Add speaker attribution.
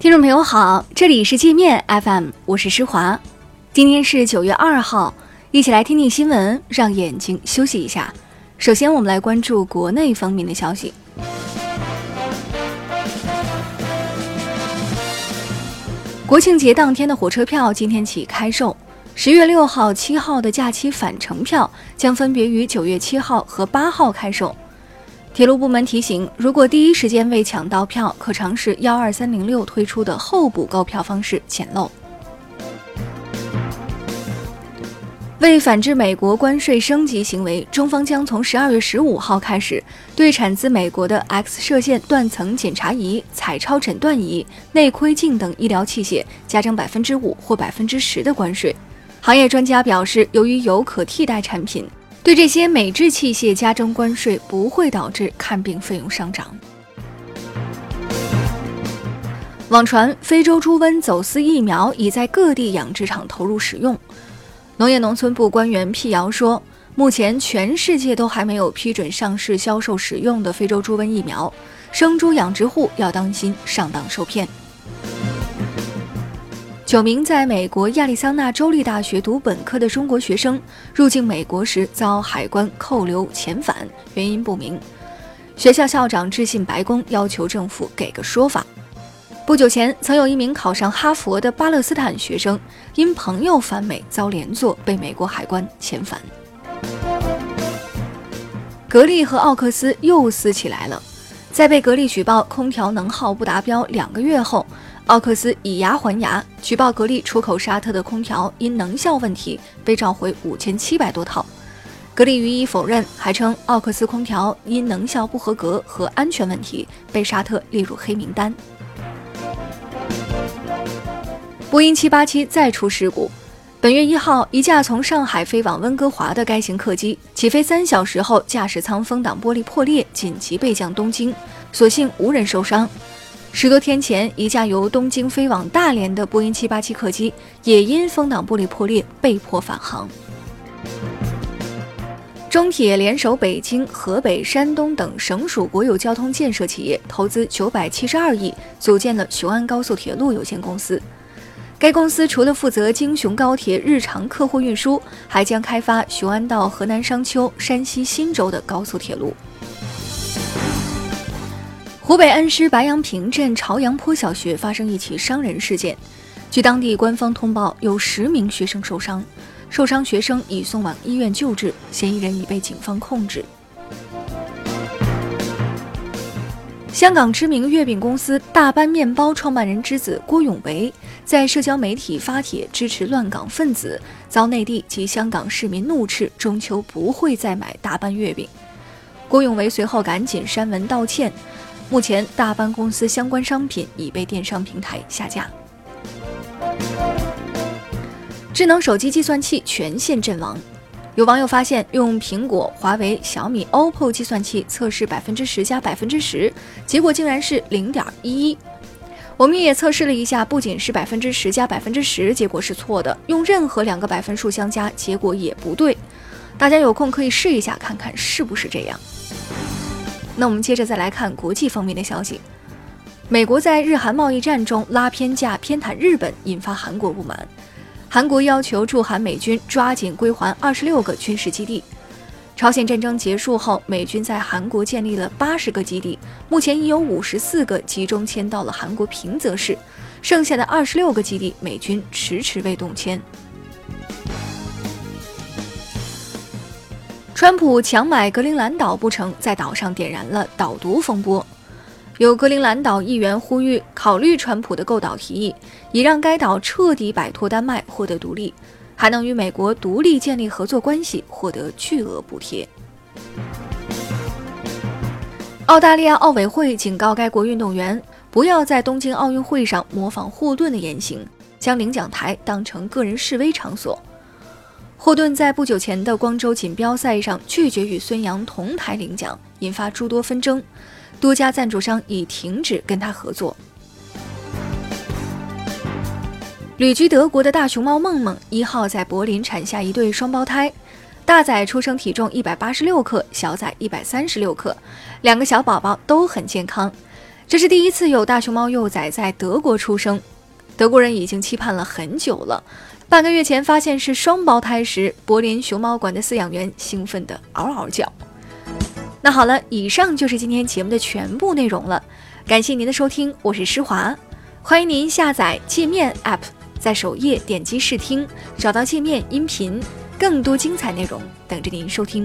Speaker 1: 听众朋友好，这里是界面 FM，我是施华。今天是九月二号，一起来听听新闻，让眼睛休息一下。首先，我们来关注国内方面的消息。国庆节当天的火车票今天起开售，十月六号、七号的假期返程票将分别于九月七号和八号开售。铁路部门提醒，如果第一时间未抢到票，可尝试幺二三零六推出的候补购票方式捡漏。为反制美国关税升级行为，中方将从十二月十五号开始，对产自美国的 X 射线断层检查仪、彩超诊断仪、内窥镜等医疗器械加征百分之五或百分之十的关税。行业专家表示，由于有可替代产品。对这些美制器械加征关税不会导致看病费用上涨。网传非洲猪瘟走私疫苗已在各地养殖场投入使用。农业农村部官员辟谣说，目前全世界都还没有批准上市销售使用的非洲猪瘟疫苗，生猪养殖户要当心上当受骗。九名在美国亚利桑那州立大学读本科的中国学生入境美国时遭海关扣留遣返，原因不明。学校校长致信白宫，要求政府给个说法。不久前，曾有一名考上哈佛的巴勒斯坦学生因朋友返美遭连坐，被美国海关遣返。格力和奥克斯又撕起来了，在被格力举报空调能耗不达标两个月后。奥克斯以牙还牙，举报格力出口沙特的空调因能效问题被召回五千七百多套。格力予以否认，还称奥克斯空调因能效不合格和安全问题被沙特列入黑名单。波音七八七再出事故，本月一号，一架从上海飞往温哥华的该型客机起飞三小时后，驾驶舱风挡玻璃破裂，紧急备降东京，所幸无人受伤。十多天前，一架由东京飞往大连的波音787客机也因风挡玻璃破裂被迫返航。中铁联手北京、河北、山东等省属国有交通建设企业，投资九百七十二亿，组建了雄安高速铁路有限公司。该公司除了负责京雄高铁日常客货运输，还将开发雄安到河南商丘、山西忻州的高速铁路。湖北恩施白杨坪镇朝阳坡小学发生一起伤人事件，据当地官方通报，有十名学生受伤，受伤学生已送往医院救治，嫌疑人已被警方控制。香港知名月饼公司大班面包创办人之子郭永维在社交媒体发帖支持乱港分子，遭内地及香港市民怒斥，中秋不会再买大班月饼。郭永维随后赶紧删文道歉。目前，大班公司相关商品已被电商平台下架。智能手机计算器全线阵亡，有网友发现，用苹果、华为、小米、OPPO 计算器测试百分之十加百分之十，结果竟然是零点一一。我们也测试了一下，不仅是百分之十加百分之十，结果是错的，用任何两个百分数相加，结果也不对。大家有空可以试一下，看看是不是这样。那我们接着再来看国际方面的消息。美国在日韩贸易战中拉偏架偏袒日本，引发韩国不满。韩国要求驻韩美军抓紧归还二十六个军事基地。朝鲜战争结束后，美军在韩国建立了八十个基地，目前已有五十四个集中迁到了韩国平泽市，剩下的二十六个基地，美军迟迟未动迁。川普强买格陵兰岛不成，在岛上点燃了岛独风波。有格陵兰岛议员呼吁考虑川普的购岛提议，以让该岛彻底摆脱丹麦，获得独立，还能与美国独立建立合作关系，获得巨额补贴。澳大利亚奥委会警告该国运动员，不要在东京奥运会上模仿霍顿的言行，将领奖台当成个人示威场所。霍顿在不久前的光州锦标赛上拒绝与孙杨同台领奖，引发诸多纷争，多家赞助商已停止跟他合作。旅居德国的大熊猫梦梦一号在柏林产下一对双胞胎，大崽出生体重一百八十六克，小崽一百三十六克，两个小宝宝都很健康。这是第一次有大熊猫幼崽在德国出生，德国人已经期盼了很久了。半个月前发现是双胞胎时，柏林熊猫馆的饲养员兴奋地嗷嗷叫。那好了，以上就是今天节目的全部内容了，感谢您的收听，我是施华，欢迎您下载界面 App，在首页点击试听，找到界面音频，更多精彩内容等着您收听。